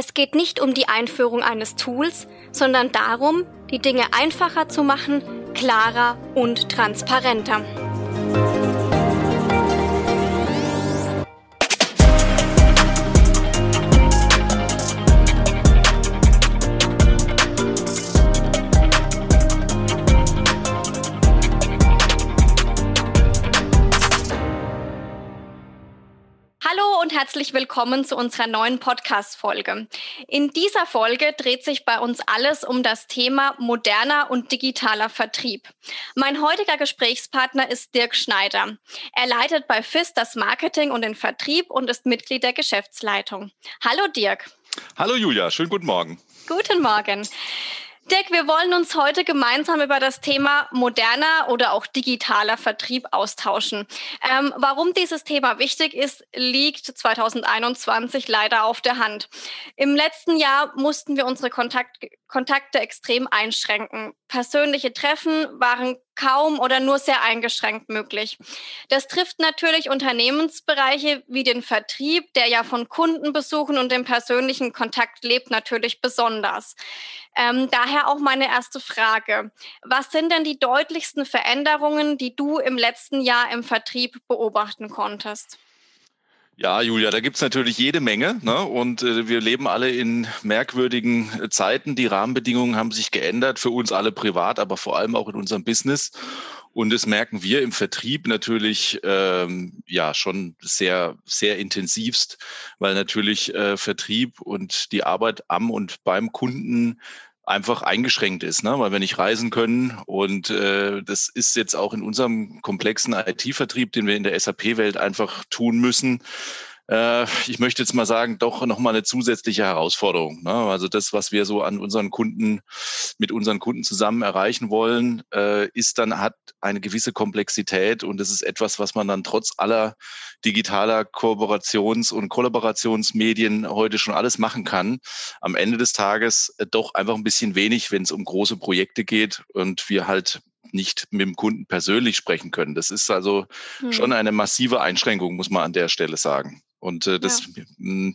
Es geht nicht um die Einführung eines Tools, sondern darum, die Dinge einfacher zu machen, klarer und transparenter. Herzlich willkommen zu unserer neuen Podcast-Folge. In dieser Folge dreht sich bei uns alles um das Thema moderner und digitaler Vertrieb. Mein heutiger Gesprächspartner ist Dirk Schneider. Er leitet bei FIS das Marketing und den Vertrieb und ist Mitglied der Geschäftsleitung. Hallo Dirk. Hallo Julia, schönen guten Morgen. Guten Morgen. Dirk, wir wollen uns heute gemeinsam über das Thema moderner oder auch digitaler Vertrieb austauschen. Ähm, warum dieses Thema wichtig ist, liegt 2021 leider auf der Hand. Im letzten Jahr mussten wir unsere Kontakt Kontakte extrem einschränken. Persönliche Treffen waren kaum oder nur sehr eingeschränkt möglich. Das trifft natürlich Unternehmensbereiche wie den Vertrieb, der ja von Kundenbesuchen und dem persönlichen Kontakt lebt, natürlich besonders. Ähm, daher auch meine erste Frage. Was sind denn die deutlichsten Veränderungen, die du im letzten Jahr im Vertrieb beobachten konntest? Ja, Julia, da gibt's natürlich jede Menge. Ne? Und äh, wir leben alle in merkwürdigen äh, Zeiten. Die Rahmenbedingungen haben sich geändert, für uns alle privat, aber vor allem auch in unserem Business. Und das merken wir im Vertrieb natürlich ähm, ja schon sehr, sehr intensivst, weil natürlich äh, Vertrieb und die Arbeit am und beim Kunden einfach eingeschränkt ist, ne? weil wir nicht reisen können. Und äh, das ist jetzt auch in unserem komplexen IT-Vertrieb, den wir in der SAP-Welt einfach tun müssen, äh, ich möchte jetzt mal sagen, doch nochmal eine zusätzliche Herausforderung. Ne? Also das, was wir so an unseren Kunden, mit unseren Kunden zusammen erreichen wollen, äh, ist dann, hat eine gewisse Komplexität und das ist etwas, was man dann trotz aller digitaler Kooperations- und Kollaborationsmedien heute schon alles machen kann. Am Ende des Tages äh, doch einfach ein bisschen wenig, wenn es um große Projekte geht und wir halt nicht mit dem Kunden persönlich sprechen können. Das ist also hm. schon eine massive Einschränkung, muss man an der Stelle sagen. Und äh, das ja.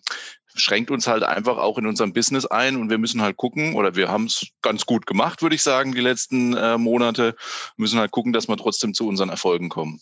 Schränkt uns halt einfach auch in unserem Business ein und wir müssen halt gucken, oder wir haben es ganz gut gemacht, würde ich sagen, die letzten äh, Monate, müssen halt gucken, dass wir trotzdem zu unseren Erfolgen kommen.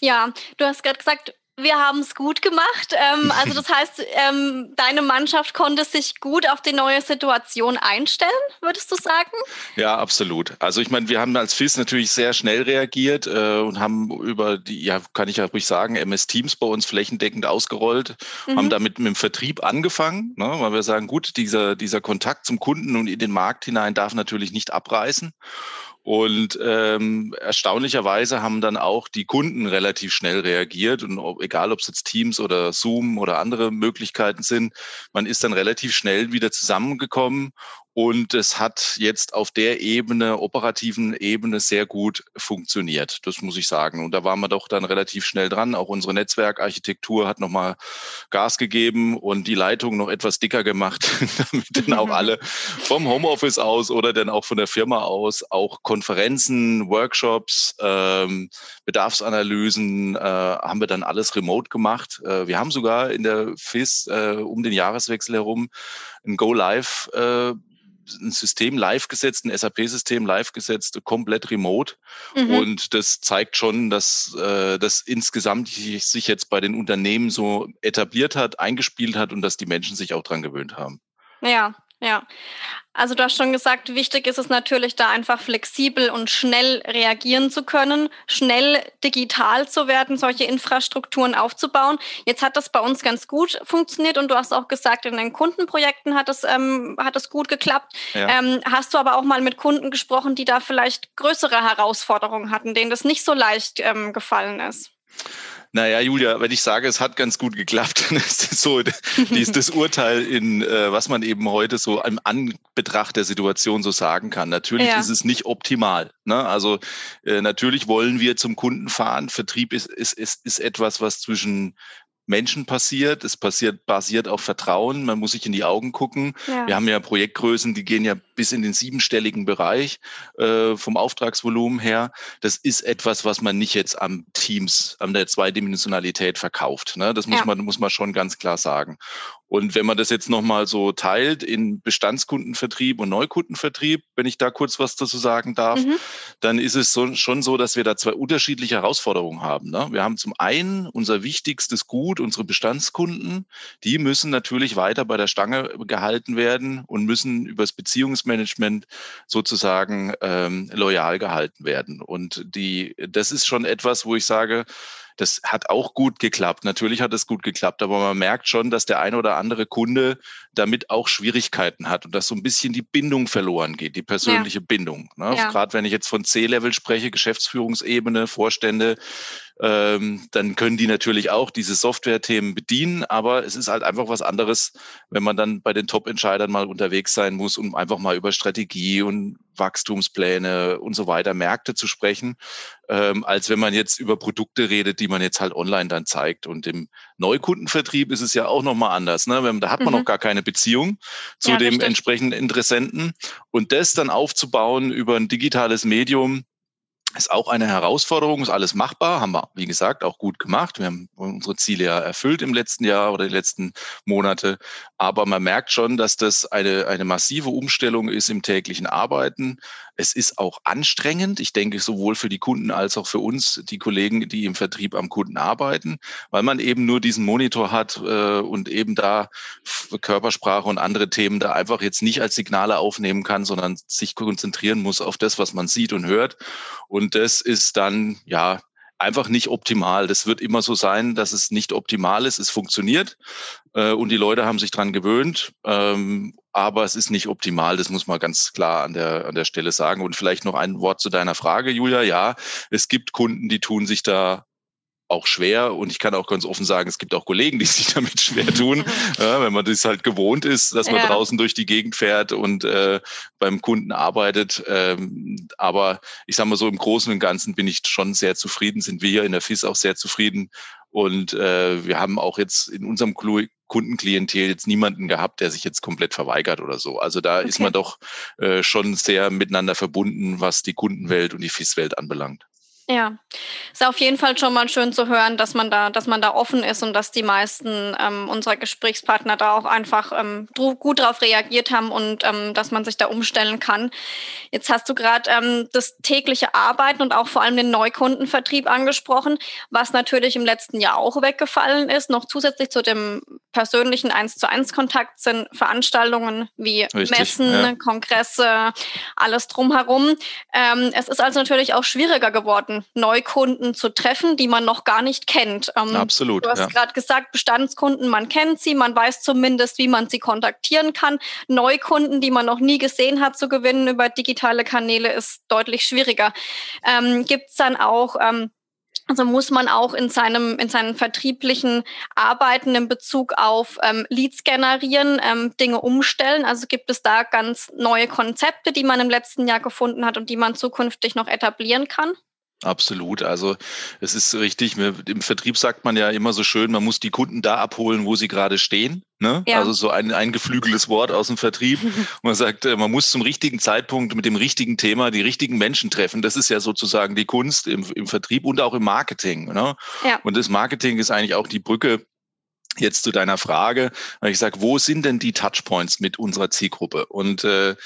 Ja, du hast gerade gesagt, wir haben es gut gemacht. Ähm, also das heißt, ähm, deine Mannschaft konnte sich gut auf die neue Situation einstellen, würdest du sagen? Ja, absolut. Also ich meine, wir haben als FIS natürlich sehr schnell reagiert äh, und haben über die, ja, kann ich ja ruhig sagen, MS Teams bei uns flächendeckend ausgerollt, mhm. haben damit mit dem Vertrieb angefangen, ne, weil wir sagen, gut, dieser, dieser Kontakt zum Kunden und in den Markt hinein darf natürlich nicht abreißen. Und ähm, erstaunlicherweise haben dann auch die Kunden relativ schnell reagiert. Und ob, egal, ob es jetzt Teams oder Zoom oder andere Möglichkeiten sind, man ist dann relativ schnell wieder zusammengekommen und es hat jetzt auf der Ebene, operativen Ebene, sehr gut funktioniert. Das muss ich sagen. Und da waren wir doch dann relativ schnell dran. Auch unsere Netzwerkarchitektur hat nochmal Gas gegeben und die Leitung noch etwas dicker gemacht, damit dann auch alle vom Homeoffice aus oder dann auch von der Firma aus auch Konferenzen, Workshops, ähm, Bedarfsanalysen, äh, haben wir dann alles remote gemacht. Äh, wir haben sogar in der FIS äh, um den Jahreswechsel herum ein Go Live äh, ein System live gesetzt, ein SAP-System live gesetzt, komplett remote. Mhm. Und das zeigt schon, dass äh, das insgesamt sich jetzt bei den Unternehmen so etabliert hat, eingespielt hat und dass die Menschen sich auch dran gewöhnt haben. Ja, ja. Also du hast schon gesagt, wichtig ist es natürlich, da einfach flexibel und schnell reagieren zu können, schnell digital zu werden, solche Infrastrukturen aufzubauen. Jetzt hat das bei uns ganz gut funktioniert und du hast auch gesagt, in den Kundenprojekten hat es, ähm, hat es gut geklappt. Ja. Ähm, hast du aber auch mal mit Kunden gesprochen, die da vielleicht größere Herausforderungen hatten, denen das nicht so leicht ähm, gefallen ist? Naja, Julia, wenn ich sage, es hat ganz gut geklappt, dann ist das so dies, das Urteil in, äh, was man eben heute so im Anbetracht der Situation so sagen kann. Natürlich ja. ist es nicht optimal. Ne? Also äh, natürlich wollen wir zum Kunden fahren. Vertrieb ist, ist, ist, ist etwas, was zwischen Menschen passiert. Es passiert basiert auf Vertrauen. Man muss sich in die Augen gucken. Ja. Wir haben ja Projektgrößen, die gehen ja bis in den siebenstelligen Bereich äh, vom Auftragsvolumen her. Das ist etwas, was man nicht jetzt am Teams, an der Zweidimensionalität verkauft. Ne? Das muss ja. man muss man schon ganz klar sagen. Und wenn man das jetzt nochmal so teilt in Bestandskundenvertrieb und Neukundenvertrieb, wenn ich da kurz was dazu sagen darf, mhm. dann ist es so, schon so, dass wir da zwei unterschiedliche Herausforderungen haben. Ne? Wir haben zum einen unser wichtigstes Gut, unsere Bestandskunden, die müssen natürlich weiter bei der Stange gehalten werden und müssen übers Beziehungsmanagement sozusagen ähm, loyal gehalten werden. Und die, das ist schon etwas, wo ich sage, das hat auch gut geklappt. Natürlich hat es gut geklappt, aber man merkt schon, dass der eine oder andere Kunde damit auch Schwierigkeiten hat und dass so ein bisschen die Bindung verloren geht, die persönliche ja. Bindung. Ne? Ja. Gerade wenn ich jetzt von C-Level spreche, Geschäftsführungsebene, Vorstände, ähm, dann können die natürlich auch diese Software-Themen bedienen, aber es ist halt einfach was anderes, wenn man dann bei den Top-Entscheidern mal unterwegs sein muss, um einfach mal über Strategie und Wachstumspläne und so weiter, Märkte zu sprechen, ähm, als wenn man jetzt über Produkte redet, die man jetzt halt online dann zeigt. Und im Neukundenvertrieb ist es ja auch nochmal anders. Ne? Da hat man mhm. noch gar keine Beziehung zu ja, dem entsprechenden Interessenten. Und das dann aufzubauen über ein digitales Medium, ist auch eine Herausforderung, ist alles machbar, haben wir, wie gesagt, auch gut gemacht. Wir haben unsere Ziele ja erfüllt im letzten Jahr oder die letzten Monate. Aber man merkt schon, dass das eine, eine massive Umstellung ist im täglichen Arbeiten. Es ist auch anstrengend. Ich denke, sowohl für die Kunden als auch für uns, die Kollegen, die im Vertrieb am Kunden arbeiten, weil man eben nur diesen Monitor hat äh, und eben da Körpersprache und andere Themen da einfach jetzt nicht als Signale aufnehmen kann, sondern sich konzentrieren muss auf das, was man sieht und hört. Und das ist dann, ja, einfach nicht optimal. Das wird immer so sein, dass es nicht optimal ist. Es funktioniert äh, und die Leute haben sich dran gewöhnt, ähm, aber es ist nicht optimal. Das muss man ganz klar an der, an der Stelle sagen. Und vielleicht noch ein Wort zu deiner Frage, Julia. Ja, es gibt Kunden, die tun sich da auch schwer und ich kann auch ganz offen sagen, es gibt auch Kollegen, die sich damit schwer tun, ja, wenn man das halt gewohnt ist, dass man ja. draußen durch die Gegend fährt und äh, beim Kunden arbeitet. Ähm, aber ich sage mal so, im Großen und Ganzen bin ich schon sehr zufrieden, sind wir hier in der FIS auch sehr zufrieden und äh, wir haben auch jetzt in unserem Kundenklientel jetzt niemanden gehabt, der sich jetzt komplett verweigert oder so. Also da okay. ist man doch äh, schon sehr miteinander verbunden, was die Kundenwelt und die FIS-Welt anbelangt. Ja, ist auf jeden Fall schon mal schön zu hören, dass man da, dass man da offen ist und dass die meisten ähm, unserer Gesprächspartner da auch einfach ähm, gut darauf reagiert haben und ähm, dass man sich da umstellen kann. Jetzt hast du gerade ähm, das tägliche Arbeiten und auch vor allem den Neukundenvertrieb angesprochen, was natürlich im letzten Jahr auch weggefallen ist. Noch zusätzlich zu dem persönlichen eins zu eins Kontakt sind Veranstaltungen wie Richtig, Messen, ja. Kongresse, alles drumherum. Ähm, es ist also natürlich auch schwieriger geworden Neukunden zu treffen, die man noch gar nicht kennt. Ähm, Absolut. Du hast ja. gerade gesagt, Bestandskunden, man kennt sie, man weiß zumindest, wie man sie kontaktieren kann. Neukunden, die man noch nie gesehen hat, zu gewinnen über digitale Kanäle, ist deutlich schwieriger. Ähm, Gibt es dann auch ähm, also muss man auch in seinem in seinen vertrieblichen Arbeiten in Bezug auf ähm, Leads generieren, ähm, Dinge umstellen. Also gibt es da ganz neue Konzepte, die man im letzten Jahr gefunden hat und die man zukünftig noch etablieren kann? Absolut. Also es ist richtig. Im Vertrieb sagt man ja immer so schön, man muss die Kunden da abholen, wo sie gerade stehen. Ne? Ja. Also so ein, ein geflügeltes Wort aus dem Vertrieb. man sagt, äh, man muss zum richtigen Zeitpunkt mit dem richtigen Thema die richtigen Menschen treffen. Das ist ja sozusagen die Kunst im, im Vertrieb und auch im Marketing. Ne? Ja. Und das Marketing ist eigentlich auch die Brücke Jetzt zu deiner Frage, ich sage, wo sind denn die Touchpoints mit unserer Zielgruppe? Und äh,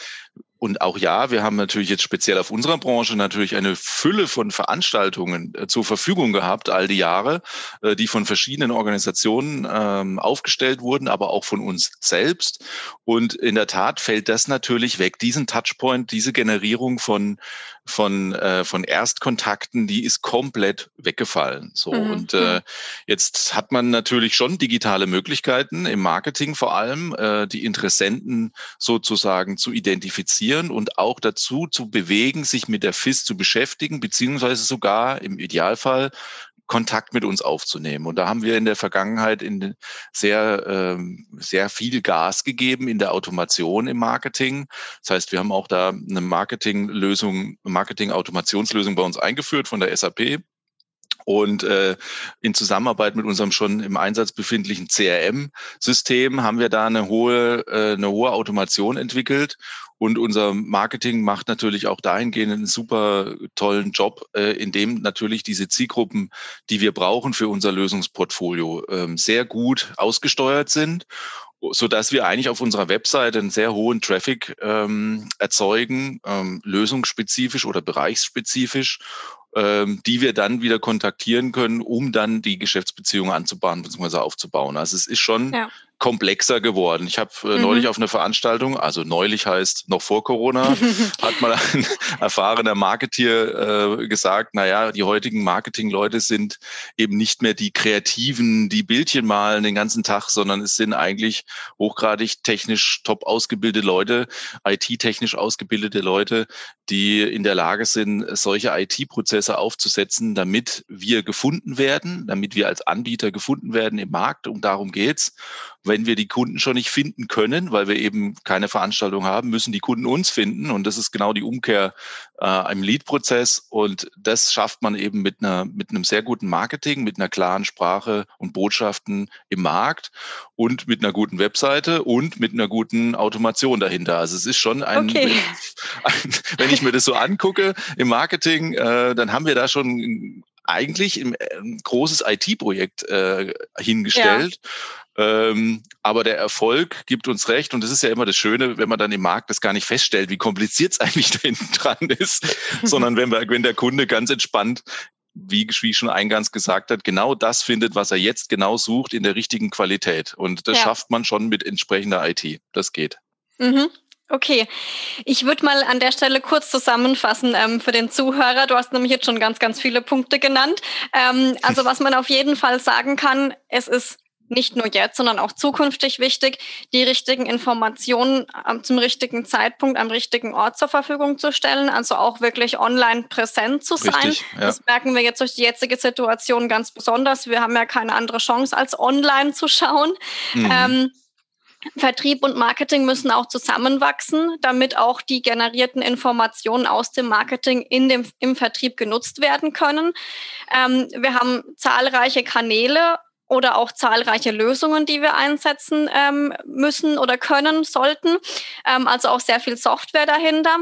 und auch ja, wir haben natürlich jetzt speziell auf unserer Branche natürlich eine Fülle von Veranstaltungen äh, zur Verfügung gehabt, all die Jahre, äh, die von verschiedenen Organisationen ähm, aufgestellt wurden, aber auch von uns selbst. Und in der Tat fällt das natürlich weg. Diesen Touchpoint, diese Generierung von von, äh, von Erstkontakten, die ist komplett weggefallen. So. Mhm. Und äh, jetzt hat man natürlich schon digitale Möglichkeiten im Marketing vor allem, äh, die Interessenten sozusagen zu identifizieren und auch dazu zu bewegen, sich mit der FIS zu beschäftigen, beziehungsweise sogar im Idealfall Kontakt mit uns aufzunehmen. Und da haben wir in der Vergangenheit in sehr, ähm, sehr viel Gas gegeben in der Automation im Marketing. Das heißt, wir haben auch da eine Marketinglösung, Marketing-Automationslösung bei uns eingeführt von der SAP. Und äh, in Zusammenarbeit mit unserem schon im Einsatz befindlichen CRM-System haben wir da eine hohe, äh, eine hohe Automation entwickelt und unser Marketing macht natürlich auch dahingehend einen super tollen Job, äh, in dem natürlich diese Zielgruppen, die wir brauchen für unser Lösungsportfolio, ähm, sehr gut ausgesteuert sind so dass wir eigentlich auf unserer Webseite einen sehr hohen Traffic ähm, erzeugen, ähm, lösungsspezifisch oder bereichsspezifisch ähm, die wir dann wieder kontaktieren können, um dann die Geschäftsbeziehungen anzubahnen bzw. aufzubauen. Also es ist schon ja komplexer geworden. Ich habe äh, mhm. neulich auf einer Veranstaltung, also neulich heißt noch vor Corona, hat mal ein erfahrener Marketier äh, gesagt, naja, die heutigen Marketingleute sind eben nicht mehr die Kreativen, die Bildchen malen den ganzen Tag, sondern es sind eigentlich hochgradig technisch top ausgebildete Leute, IT-technisch ausgebildete Leute, die in der Lage sind, solche IT-Prozesse aufzusetzen, damit wir gefunden werden, damit wir als Anbieter gefunden werden im Markt. Und darum geht's wenn wir die Kunden schon nicht finden können, weil wir eben keine Veranstaltung haben, müssen die Kunden uns finden. Und das ist genau die Umkehr äh, im Lead-Prozess. Und das schafft man eben mit, einer, mit einem sehr guten Marketing, mit einer klaren Sprache und Botschaften im Markt und mit einer guten Webseite und mit einer guten Automation dahinter. Also es ist schon ein, okay. ein wenn ich mir das so angucke im Marketing, äh, dann haben wir da schon eigentlich ein, ein großes IT-Projekt äh, hingestellt. Ja. Ähm, aber der Erfolg gibt uns recht und das ist ja immer das Schöne, wenn man dann im Markt das gar nicht feststellt, wie kompliziert es eigentlich da hinten dran ist, sondern wenn, wir, wenn der Kunde ganz entspannt wie, wie schon eingangs gesagt hat, genau das findet, was er jetzt genau sucht, in der richtigen Qualität. Und das ja. schafft man schon mit entsprechender IT. Das geht. Mhm. Okay, ich würde mal an der Stelle kurz zusammenfassen ähm, für den Zuhörer. Du hast nämlich jetzt schon ganz, ganz viele Punkte genannt. Ähm, also was man auf jeden Fall sagen kann, es ist nicht nur jetzt, sondern auch zukünftig wichtig, die richtigen Informationen zum richtigen Zeitpunkt am richtigen Ort zur Verfügung zu stellen, also auch wirklich online präsent zu sein. Richtig, ja. Das merken wir jetzt durch die jetzige Situation ganz besonders. Wir haben ja keine andere Chance, als online zu schauen. Mhm. Ähm, Vertrieb und Marketing müssen auch zusammenwachsen, damit auch die generierten Informationen aus dem Marketing in dem, im Vertrieb genutzt werden können. Ähm, wir haben zahlreiche Kanäle oder auch zahlreiche Lösungen, die wir einsetzen ähm, müssen oder können, sollten. Ähm, also auch sehr viel Software dahinter.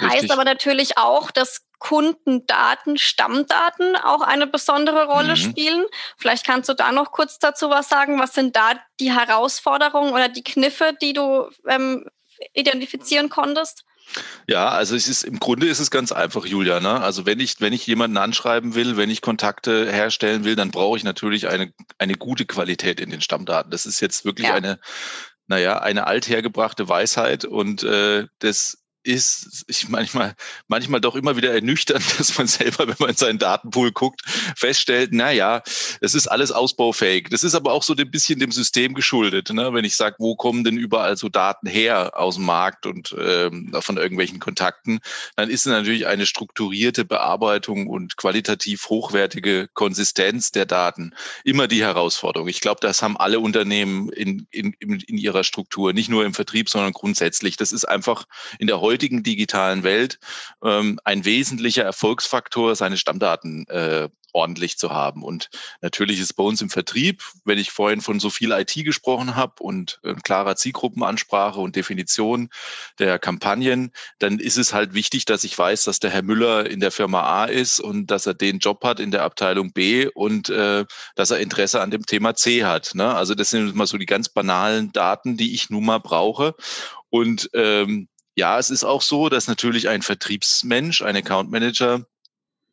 Richtig. Heißt aber natürlich auch, dass Kundendaten, Stammdaten auch eine besondere Rolle mhm. spielen. Vielleicht kannst du da noch kurz dazu was sagen. Was sind da die Herausforderungen oder die Kniffe, die du ähm, identifizieren konntest? Ja, also es ist im Grunde ist es ganz einfach, Julia. Ne? Also wenn ich wenn ich jemanden anschreiben will, wenn ich Kontakte herstellen will, dann brauche ich natürlich eine eine gute Qualität in den Stammdaten. Das ist jetzt wirklich ja. eine naja, eine althergebrachte Weisheit und äh, das ist ich manchmal, manchmal doch immer wieder ernüchternd, dass man selber, wenn man in seinen Datenpool guckt, feststellt, na ja, es ist alles ausbaufähig. Das ist aber auch so ein bisschen dem System geschuldet. Ne? Wenn ich sage, wo kommen denn überall so Daten her aus dem Markt und ähm, von irgendwelchen Kontakten, dann ist natürlich eine strukturierte Bearbeitung und qualitativ hochwertige Konsistenz der Daten immer die Herausforderung. Ich glaube, das haben alle Unternehmen in, in, in ihrer Struktur, nicht nur im Vertrieb, sondern grundsätzlich. Das ist einfach in der heutigen digitalen Welt ähm, ein wesentlicher Erfolgsfaktor, seine Stammdaten äh, ordentlich zu haben. Und natürlich ist bei uns im Vertrieb, wenn ich vorhin von so viel IT gesprochen habe und äh, klarer Zielgruppenansprache und Definition der Kampagnen, dann ist es halt wichtig, dass ich weiß, dass der Herr Müller in der Firma A ist und dass er den Job hat in der Abteilung B und äh, dass er Interesse an dem Thema C hat. Ne? Also das sind mal so die ganz banalen Daten, die ich nun mal brauche. Und ähm, ja, es ist auch so, dass natürlich ein Vertriebsmensch, ein Account Manager,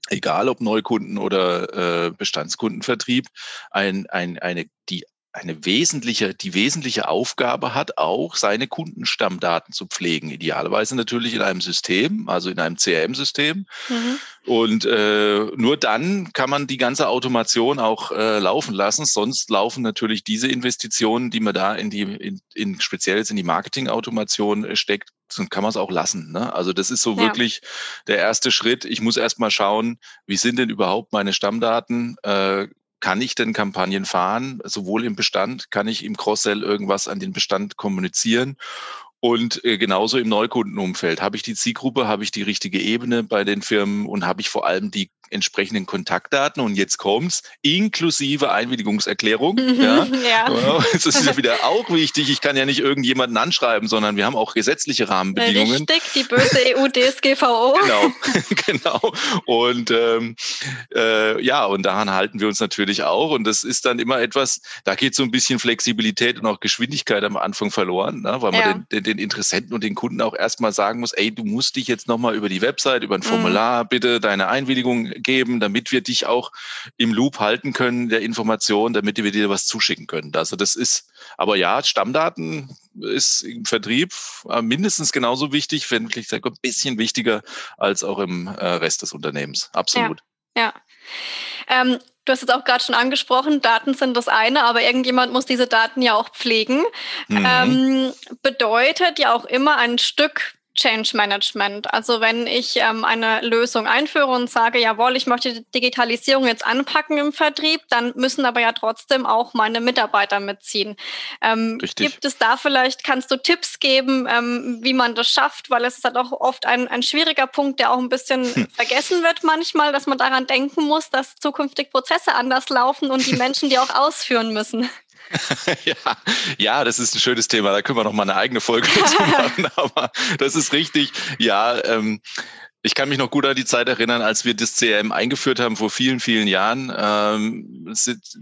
egal ob Neukunden oder äh, Bestandskundenvertrieb, ein, ein, eine, die eine wesentliche, die wesentliche Aufgabe hat, auch seine Kundenstammdaten zu pflegen. Idealerweise natürlich in einem System, also in einem CRM-System. Mhm. Und äh, nur dann kann man die ganze Automation auch äh, laufen lassen. Sonst laufen natürlich diese Investitionen, die man da in die, in, in speziell in die Marketing-Automation äh, steckt, dann kann man es auch lassen. Ne? Also das ist so ja. wirklich der erste Schritt. Ich muss erst mal schauen, wie sind denn überhaupt meine Stammdaten? Äh, kann ich denn Kampagnen fahren, sowohl im Bestand, kann ich im Cross-Sell irgendwas an den Bestand kommunizieren Und äh, genauso im Neukundenumfeld. Habe ich die Zielgruppe, habe ich die richtige Ebene bei den Firmen und habe ich vor allem die entsprechenden Kontaktdaten und jetzt kommt's, inklusive Einwilligungserklärung. Mhm, ja. ja. Das ist ja wieder auch wichtig. Ich kann ja nicht irgendjemanden anschreiben, sondern wir haben auch gesetzliche Rahmenbedingungen. Richtig, die böse EU-DSGVO. genau, genau. Und ähm, äh, ja, und daran halten wir uns natürlich auch. Und das ist dann immer etwas, da geht so ein bisschen Flexibilität und auch Geschwindigkeit am Anfang verloren, ne? weil man ja. den, den, den, Interessenten und den Kunden auch erstmal sagen muss, ey, du musst dich jetzt nochmal über die Website, über ein mhm. Formular, mhm. bitte deine Einwilligung geben, damit wir dich auch im Loop halten können der Information, damit wir dir was zuschicken können. Also das ist, aber ja, Stammdaten ist im Vertrieb äh, mindestens genauso wichtig, wenn nicht ein bisschen wichtiger als auch im äh, Rest des Unternehmens. Absolut. Ja. ja. Ähm, Du hast es auch gerade schon angesprochen, Daten sind das eine, aber irgendjemand muss diese Daten ja auch pflegen. Mhm. Ähm, bedeutet ja auch immer ein Stück Change Management. Also wenn ich ähm, eine Lösung einführe und sage, jawohl, ich möchte die Digitalisierung jetzt anpacken im Vertrieb, dann müssen aber ja trotzdem auch meine Mitarbeiter mitziehen. Ähm, gibt es da vielleicht, kannst du Tipps geben, ähm, wie man das schafft? Weil es ist halt auch oft ein, ein schwieriger Punkt, der auch ein bisschen hm. vergessen wird manchmal, dass man daran denken muss, dass zukünftig Prozesse anders laufen und die Menschen die auch ausführen müssen. ja, ja, das ist ein schönes Thema. Da können wir noch mal eine eigene Folge dazu machen. Aber das ist richtig. Ja, ähm, ich kann mich noch gut an die Zeit erinnern, als wir das CRM eingeführt haben vor vielen, vielen Jahren. Ähm,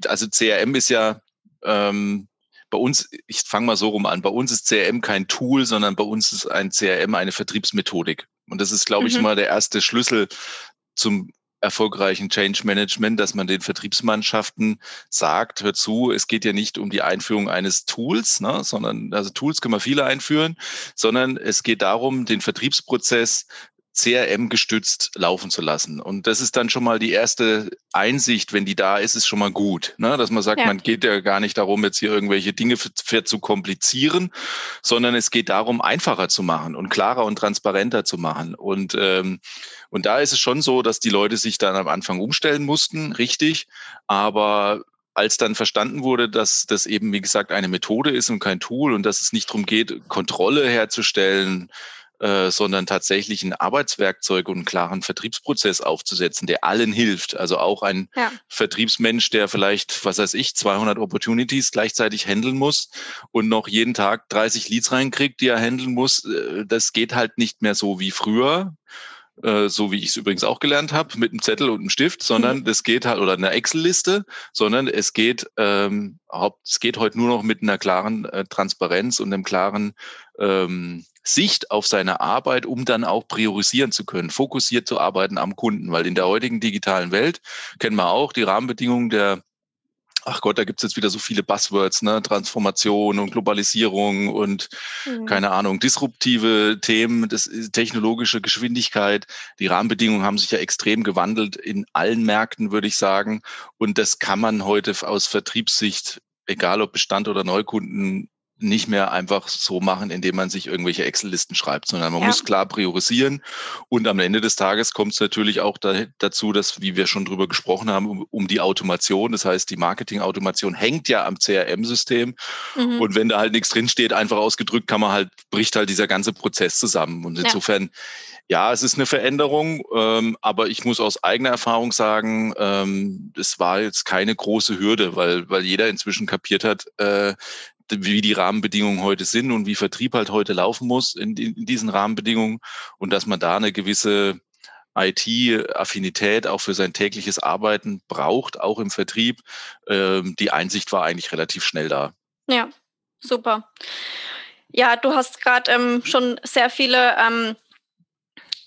also CRM ist ja ähm, bei uns, ich fange mal so rum an, bei uns ist CRM kein Tool, sondern bei uns ist ein CRM eine Vertriebsmethodik. Und das ist, glaube ich, mhm. mal der erste Schlüssel zum erfolgreichen Change Management, dass man den Vertriebsmannschaften sagt, hör zu, es geht ja nicht um die Einführung eines Tools, ne, sondern also Tools können wir viele einführen, sondern es geht darum, den Vertriebsprozess CRM gestützt laufen zu lassen. Und das ist dann schon mal die erste Einsicht, wenn die da ist, ist schon mal gut. Ne? Dass man sagt, ja. man geht ja gar nicht darum, jetzt hier irgendwelche Dinge für, für zu komplizieren, sondern es geht darum, einfacher zu machen und klarer und transparenter zu machen. Und, ähm, und da ist es schon so, dass die Leute sich dann am Anfang umstellen mussten, richtig. Aber als dann verstanden wurde, dass das eben, wie gesagt, eine Methode ist und kein Tool und dass es nicht darum geht, Kontrolle herzustellen, äh, sondern tatsächlich ein Arbeitswerkzeug und einen klaren Vertriebsprozess aufzusetzen, der allen hilft. Also auch ein ja. Vertriebsmensch, der vielleicht, was weiß ich, 200 Opportunities gleichzeitig handeln muss und noch jeden Tag 30 Leads reinkriegt, die er handeln muss, äh, das geht halt nicht mehr so wie früher äh, so wie ich es übrigens auch gelernt habe, mit einem Zettel und einem Stift, sondern mhm. das geht halt, oder einer Excel-Liste, sondern es geht, ähm, es geht heute nur noch mit einer klaren äh, Transparenz und einem klaren ähm, Sicht auf seine Arbeit, um dann auch priorisieren zu können, fokussiert zu arbeiten am Kunden. Weil in der heutigen digitalen Welt kennen wir auch die Rahmenbedingungen der ach Gott, da gibt's jetzt wieder so viele Buzzwords, ne? Transformation und Globalisierung und mhm. keine Ahnung, disruptive Themen, das technologische Geschwindigkeit. Die Rahmenbedingungen haben sich ja extrem gewandelt in allen Märkten, würde ich sagen. Und das kann man heute aus Vertriebssicht, egal ob Bestand oder Neukunden, nicht mehr einfach so machen, indem man sich irgendwelche Excel-Listen schreibt, sondern man ja. muss klar priorisieren. Und am Ende des Tages kommt es natürlich auch da, dazu, dass, wie wir schon drüber gesprochen haben, um, um die Automation, das heißt, die Marketing-Automation hängt ja am CRM-System. Mhm. Und wenn da halt nichts drinsteht, einfach ausgedrückt, kann man halt, bricht halt dieser ganze Prozess zusammen. Und insofern, ja, ja es ist eine Veränderung, ähm, aber ich muss aus eigener Erfahrung sagen, ähm, es war jetzt keine große Hürde, weil, weil jeder inzwischen kapiert hat, äh, wie die Rahmenbedingungen heute sind und wie Vertrieb halt heute laufen muss in, in diesen Rahmenbedingungen und dass man da eine gewisse IT-Affinität auch für sein tägliches Arbeiten braucht, auch im Vertrieb. Ähm, die Einsicht war eigentlich relativ schnell da. Ja, super. Ja, du hast gerade ähm, schon sehr viele ähm,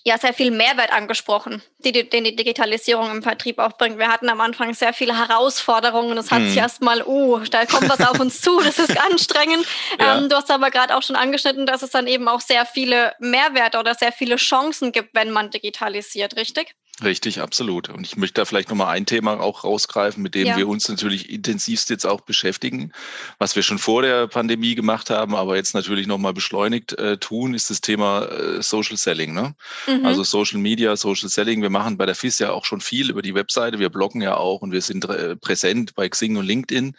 ja sehr viel Mehrwert angesprochen, die, die, den die Digitalisierung im Vertrieb auch bringt. Wir hatten am Anfang sehr viele Herausforderungen. Es hat hm. sich erstmal, oh, da kommt was auf uns zu, das ist anstrengend. Ja. Ähm, du hast aber gerade auch schon angeschnitten, dass es dann eben auch sehr viele Mehrwerte oder sehr viele Chancen gibt, wenn man digitalisiert, richtig? Richtig, absolut. Und ich möchte da vielleicht nochmal ein Thema auch rausgreifen, mit dem ja. wir uns natürlich intensivst jetzt auch beschäftigen. Was wir schon vor der Pandemie gemacht haben, aber jetzt natürlich nochmal beschleunigt äh, tun, ist das Thema äh, Social Selling. Ne? Mhm. Also Social Media, Social Selling. Wir machen bei der FIS ja auch schon viel über die Webseite. Wir bloggen ja auch und wir sind äh, präsent bei Xing und LinkedIn.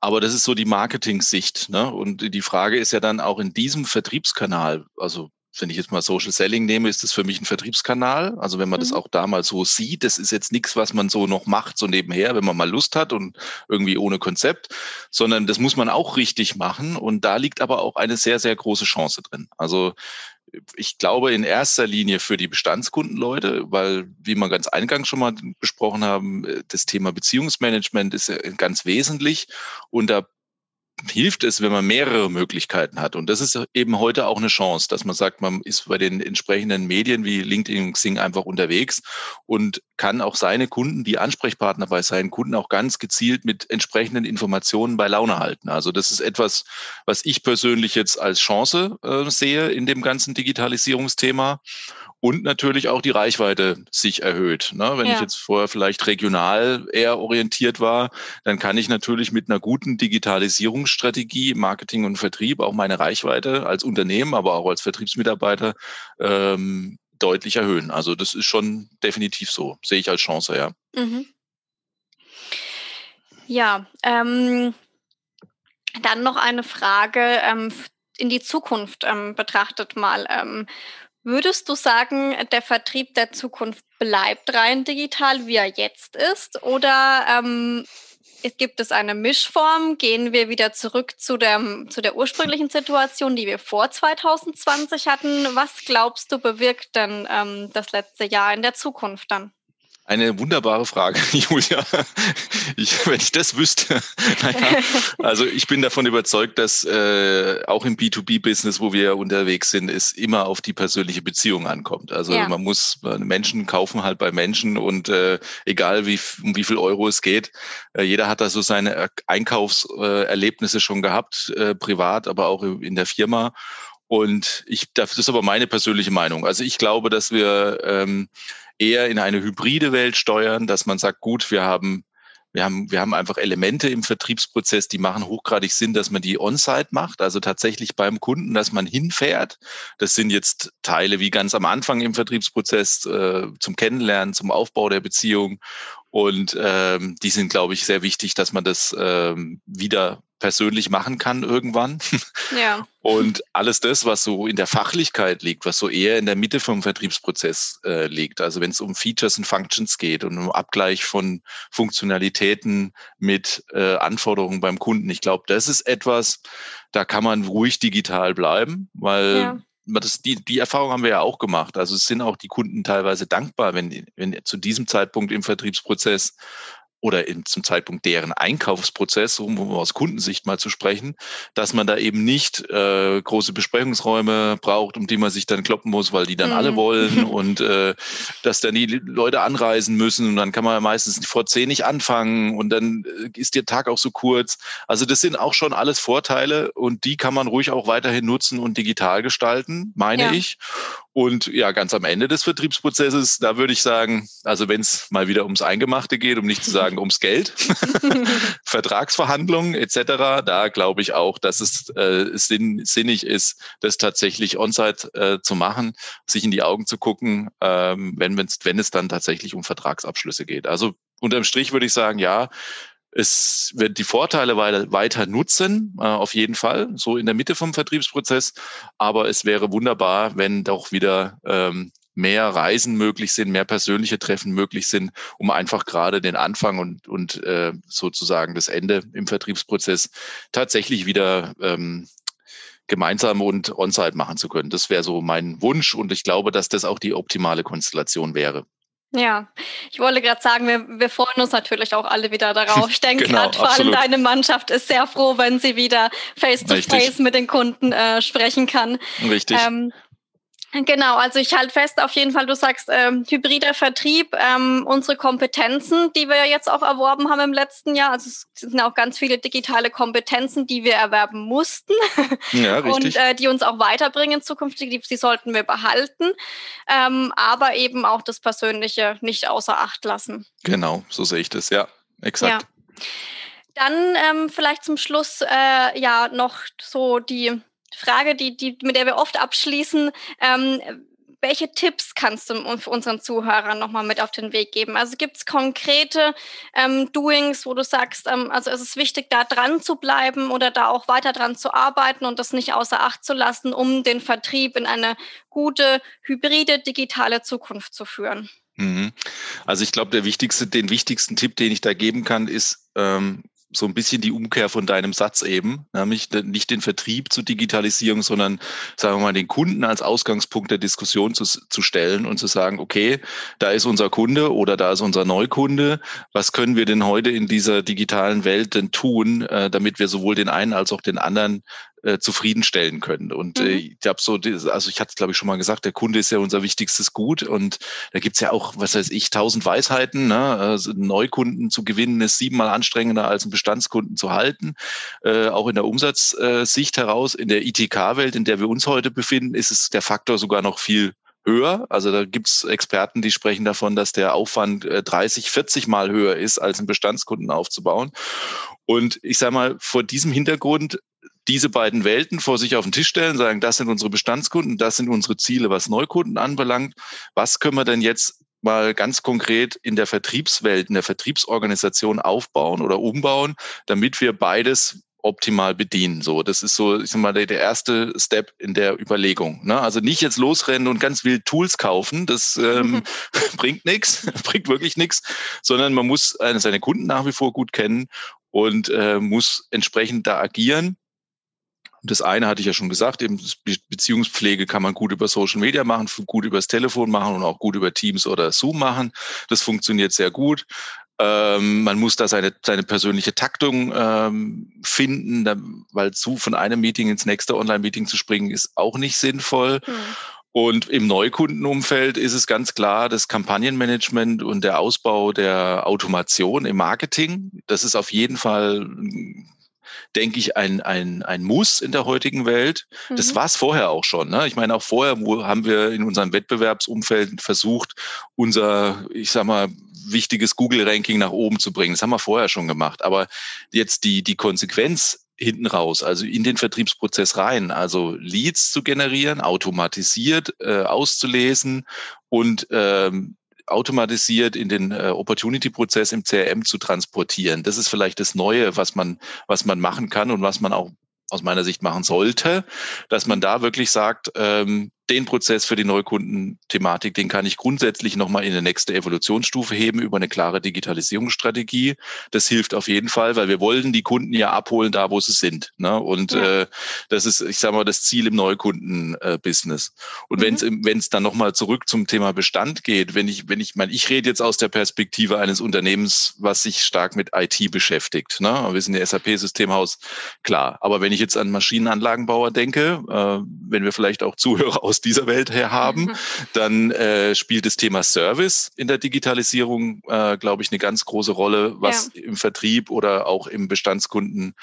Aber das ist so die Marketing-Sicht. Ne? Und die Frage ist ja dann auch in diesem Vertriebskanal, also wenn ich jetzt mal Social Selling nehme, ist das für mich ein Vertriebskanal. Also wenn man mhm. das auch da mal so sieht, das ist jetzt nichts, was man so noch macht, so nebenher, wenn man mal Lust hat und irgendwie ohne Konzept, sondern das muss man auch richtig machen. Und da liegt aber auch eine sehr, sehr große Chance drin. Also ich glaube in erster Linie für die Bestandskundenleute, weil, wie wir ganz eingangs schon mal besprochen haben, das Thema Beziehungsmanagement ist ganz wesentlich. Und da hilft es, wenn man mehrere Möglichkeiten hat. Und das ist eben heute auch eine Chance, dass man sagt, man ist bei den entsprechenden Medien wie LinkedIn und Xing einfach unterwegs und kann auch seine Kunden, die Ansprechpartner bei seinen Kunden auch ganz gezielt mit entsprechenden Informationen bei Laune halten. Also das ist etwas, was ich persönlich jetzt als Chance äh, sehe in dem ganzen Digitalisierungsthema und natürlich auch die Reichweite sich erhöht. Ne? Wenn ja. ich jetzt vorher vielleicht regional eher orientiert war, dann kann ich natürlich mit einer guten Digitalisierungsstrategie, Marketing und Vertrieb auch meine Reichweite als Unternehmen, aber auch als Vertriebsmitarbeiter ähm, deutlich erhöhen. Also das ist schon definitiv so, sehe ich als Chance, ja. Mhm. Ja, ähm, dann noch eine Frage ähm, in die Zukunft ähm, betrachtet mal. Würdest du sagen, der Vertrieb der Zukunft bleibt rein digital, wie er jetzt ist? Oder ähm, gibt es eine Mischform? Gehen wir wieder zurück zu der, zu der ursprünglichen Situation, die wir vor 2020 hatten? Was glaubst du, bewirkt denn ähm, das letzte Jahr in der Zukunft dann? Eine wunderbare Frage, Julia. Ich, wenn ich das wüsste. Naja, also ich bin davon überzeugt, dass äh, auch im B2B-Business, wo wir unterwegs sind, es immer auf die persönliche Beziehung ankommt. Also ja. man muss Menschen kaufen halt bei Menschen und äh, egal wie um wie viel Euro es geht, äh, jeder hat da so seine Einkaufserlebnisse schon gehabt, äh, privat, aber auch in der Firma. Und ich, das ist aber meine persönliche Meinung. Also ich glaube, dass wir ähm, eher in eine hybride Welt steuern, dass man sagt, gut, wir haben wir haben, wir haben einfach Elemente im Vertriebsprozess, die machen hochgradig Sinn, dass man die on-site macht, also tatsächlich beim Kunden, dass man hinfährt. Das sind jetzt Teile wie ganz am Anfang im Vertriebsprozess äh, zum Kennenlernen, zum Aufbau der Beziehung. Und ähm, die sind, glaube ich, sehr wichtig, dass man das ähm, wieder persönlich machen kann irgendwann. Ja. Und alles das, was so in der Fachlichkeit liegt, was so eher in der Mitte vom Vertriebsprozess äh, liegt, also wenn es um Features und Functions geht und um Abgleich von Funktionalitäten mit äh, Anforderungen beim Kunden, ich glaube, das ist etwas, da kann man ruhig digital bleiben, weil ja. Das, die, die Erfahrung haben wir ja auch gemacht. Also es sind auch die Kunden teilweise dankbar, wenn, wenn zu diesem Zeitpunkt im Vertriebsprozess oder in, zum Zeitpunkt deren Einkaufsprozess, um, um aus Kundensicht mal zu sprechen, dass man da eben nicht äh, große Besprechungsräume braucht, um die man sich dann kloppen muss, weil die dann mhm. alle wollen und äh, dass dann die Leute anreisen müssen und dann kann man meistens vor zehn nicht anfangen und dann äh, ist der Tag auch so kurz. Also das sind auch schon alles Vorteile und die kann man ruhig auch weiterhin nutzen und digital gestalten, meine ja. ich. Und ja, ganz am Ende des Vertriebsprozesses, da würde ich sagen, also wenn es mal wieder ums Eingemachte geht, um nicht zu sagen ums Geld, Vertragsverhandlungen etc., da glaube ich auch, dass es äh, sinn, sinnig ist, das tatsächlich on-site äh, zu machen, sich in die Augen zu gucken, ähm, wenn, wenn es dann tatsächlich um Vertragsabschlüsse geht. Also unterm Strich würde ich sagen, ja, es wird die Vorteile weiter, nutzen, äh, auf jeden Fall, so in der Mitte vom Vertriebsprozess. Aber es wäre wunderbar, wenn doch wieder ähm, mehr Reisen möglich sind, mehr persönliche Treffen möglich sind, um einfach gerade den Anfang und, und äh, sozusagen das Ende im Vertriebsprozess tatsächlich wieder ähm, gemeinsam und on-site machen zu können. Das wäre so mein Wunsch und ich glaube, dass das auch die optimale Konstellation wäre. Ja, ich wollte gerade sagen, wir, wir freuen uns natürlich auch alle wieder darauf. Ich denke genau, gerade vor allem deine Mannschaft ist sehr froh, wenn sie wieder face-to-face -face mit den Kunden äh, sprechen kann. Richtig. Ähm, Genau, also ich halte fest, auf jeden Fall, du sagst ähm, hybrider Vertrieb, ähm, unsere Kompetenzen, die wir ja jetzt auch erworben haben im letzten Jahr, also es sind auch ganz viele digitale Kompetenzen, die wir erwerben mussten ja, richtig. und äh, die uns auch weiterbringen zukünftig, die, die sollten wir behalten, ähm, aber eben auch das Persönliche nicht außer Acht lassen. Genau, so sehe ich das, ja, exakt. Ja. Dann ähm, vielleicht zum Schluss äh, ja noch so die Frage, die, die, mit der wir oft abschließen. Ähm, welche Tipps kannst du unseren Zuhörern nochmal mit auf den Weg geben? Also gibt es konkrete ähm, Doings, wo du sagst, ähm, also ist es wichtig, da dran zu bleiben oder da auch weiter dran zu arbeiten und das nicht außer Acht zu lassen, um den Vertrieb in eine gute, hybride, digitale Zukunft zu führen? Mhm. Also ich glaube, der wichtigste, den wichtigsten Tipp, den ich da geben kann, ist, ähm, so ein bisschen die Umkehr von deinem Satz eben, nämlich nicht den Vertrieb zu digitalisieren, sondern sagen wir mal den Kunden als Ausgangspunkt der Diskussion zu, zu stellen und zu sagen, okay, da ist unser Kunde oder da ist unser Neukunde. Was können wir denn heute in dieser digitalen Welt denn tun, äh, damit wir sowohl den einen als auch den anderen äh, zufriedenstellen können. Und äh, mhm. äh, ich habe so, also ich hatte es glaube ich schon mal gesagt, der Kunde ist ja unser wichtigstes Gut und da gibt's ja auch, was weiß ich, tausend Weisheiten. Ne? Also Neukunden zu gewinnen ist siebenmal anstrengender als einen Bestandskunden zu halten. Äh, auch in der Umsatzsicht heraus, in der ITK-Welt, in der wir uns heute befinden, ist es der Faktor sogar noch viel höher. Also da gibt's Experten, die sprechen davon, dass der Aufwand 30, äh, 40 Mal höher ist, als einen Bestandskunden aufzubauen. Und ich sage mal, vor diesem Hintergrund diese beiden Welten vor sich auf den Tisch stellen, sagen, das sind unsere Bestandskunden, das sind unsere Ziele, was Neukunden anbelangt. Was können wir denn jetzt mal ganz konkret in der Vertriebswelt, in der Vertriebsorganisation aufbauen oder umbauen, damit wir beides optimal bedienen. So, das ist so, ich sag mal, der, der erste Step in der Überlegung. Ne? Also nicht jetzt losrennen und ganz wild Tools kaufen, das ähm, bringt nichts, bringt wirklich nichts, sondern man muss seine Kunden nach wie vor gut kennen und äh, muss entsprechend da agieren das eine hatte ich ja schon gesagt, eben Beziehungspflege kann man gut über Social Media machen, gut übers Telefon machen und auch gut über Teams oder Zoom machen. Das funktioniert sehr gut. Ähm, man muss da seine, seine persönliche Taktung ähm, finden, da, weil zu von einem Meeting ins nächste Online-Meeting zu springen, ist auch nicht sinnvoll. Hm. Und im Neukundenumfeld ist es ganz klar, das Kampagnenmanagement und der Ausbau der Automation im Marketing, das ist auf jeden Fall denke ich, ein, ein, ein Muss in der heutigen Welt. Mhm. Das war es vorher auch schon. Ne? Ich meine, auch vorher haben wir in unserem Wettbewerbsumfeld versucht, unser, ich sag mal, wichtiges Google-Ranking nach oben zu bringen. Das haben wir vorher schon gemacht. Aber jetzt die, die Konsequenz hinten raus, also in den Vertriebsprozess rein, also Leads zu generieren, automatisiert äh, auszulesen und ähm, automatisiert in den äh, Opportunity-Prozess im CRM zu transportieren. Das ist vielleicht das Neue, was man, was man machen kann und was man auch aus meiner Sicht machen sollte, dass man da wirklich sagt, ähm, den Prozess für die Neukundenthematik, den kann ich grundsätzlich nochmal in eine nächste Evolutionsstufe heben über eine klare Digitalisierungsstrategie. Das hilft auf jeden Fall, weil wir wollen die Kunden ja abholen, da wo sie sind. Ne? Und ja. äh, das ist, ich sage mal, das Ziel im Neukundenbusiness. Und mhm. wenn es dann nochmal zurück zum Thema Bestand geht, wenn ich, wenn ich meine, ich rede jetzt aus der Perspektive eines Unternehmens, was sich stark mit IT beschäftigt. Ne? Wir sind ja SAP-Systemhaus, klar. Aber wenn ich jetzt an Maschinenanlagenbauer denke, äh, wenn wir vielleicht auch Zuhörer aus aus dieser Welt her haben, mhm. dann äh, spielt das Thema Service in der Digitalisierung, äh, glaube ich, eine ganz große Rolle, was ja. im Vertrieb oder auch im Bestandskunden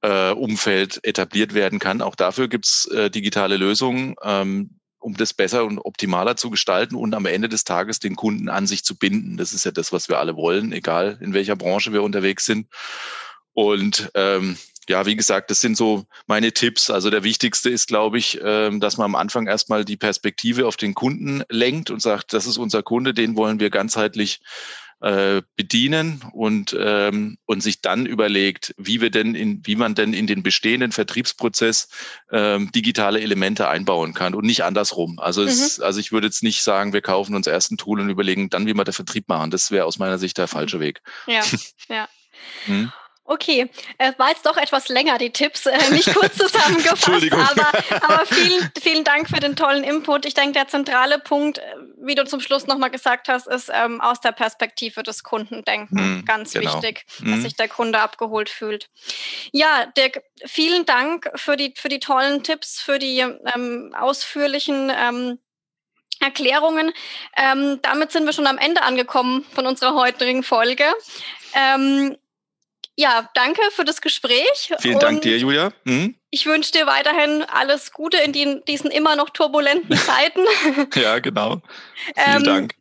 äh, Umfeld etabliert werden kann. Auch dafür gibt's äh, digitale Lösungen. Ähm, um das besser und optimaler zu gestalten und am Ende des Tages den Kunden an sich zu binden. Das ist ja das, was wir alle wollen, egal in welcher Branche wir unterwegs sind. Und ähm, ja, wie gesagt, das sind so meine Tipps. Also der wichtigste ist, glaube ich, ähm, dass man am Anfang erstmal die Perspektive auf den Kunden lenkt und sagt, das ist unser Kunde, den wollen wir ganzheitlich äh, bedienen und ähm, und sich dann überlegt, wie wir denn in wie man denn in den bestehenden Vertriebsprozess ähm, digitale Elemente einbauen kann und nicht andersrum. Also mhm. es, also ich würde jetzt nicht sagen, wir kaufen uns erst ein Tool und überlegen dann, wie wir den Vertrieb machen. Das wäre aus meiner Sicht der falsche Weg. Ja, ja. hm? Okay, äh, war jetzt doch etwas länger, die Tipps, äh, nicht kurz zusammengefasst, aber, aber vielen, vielen Dank für den tollen Input. Ich denke, der zentrale Punkt, äh, wie du zum Schluss nochmal gesagt hast, ist ähm, aus der Perspektive des Kunden denken. Mm, Ganz genau. wichtig, mm. dass sich der Kunde abgeholt fühlt. Ja, Dirk, vielen Dank für die, für die tollen Tipps, für die ähm, ausführlichen ähm, Erklärungen. Ähm, damit sind wir schon am Ende angekommen von unserer heutigen Folge. Ähm, ja, danke für das Gespräch. Vielen Dank dir, Julia. Hm? Ich wünsche dir weiterhin alles Gute in die, diesen immer noch turbulenten Zeiten. ja, genau. Vielen ähm, Dank.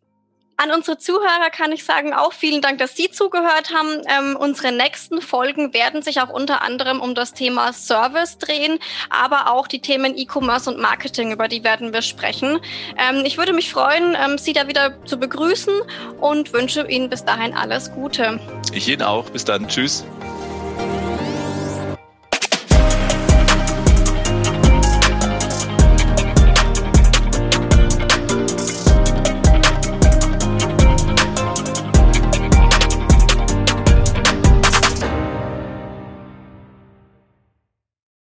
An unsere Zuhörer kann ich sagen, auch vielen Dank, dass Sie zugehört haben. Ähm, unsere nächsten Folgen werden sich auch unter anderem um das Thema Service drehen, aber auch die Themen E-Commerce und Marketing, über die werden wir sprechen. Ähm, ich würde mich freuen, ähm, Sie da wieder zu begrüßen und wünsche Ihnen bis dahin alles Gute. Ich Ihnen auch. Bis dann. Tschüss.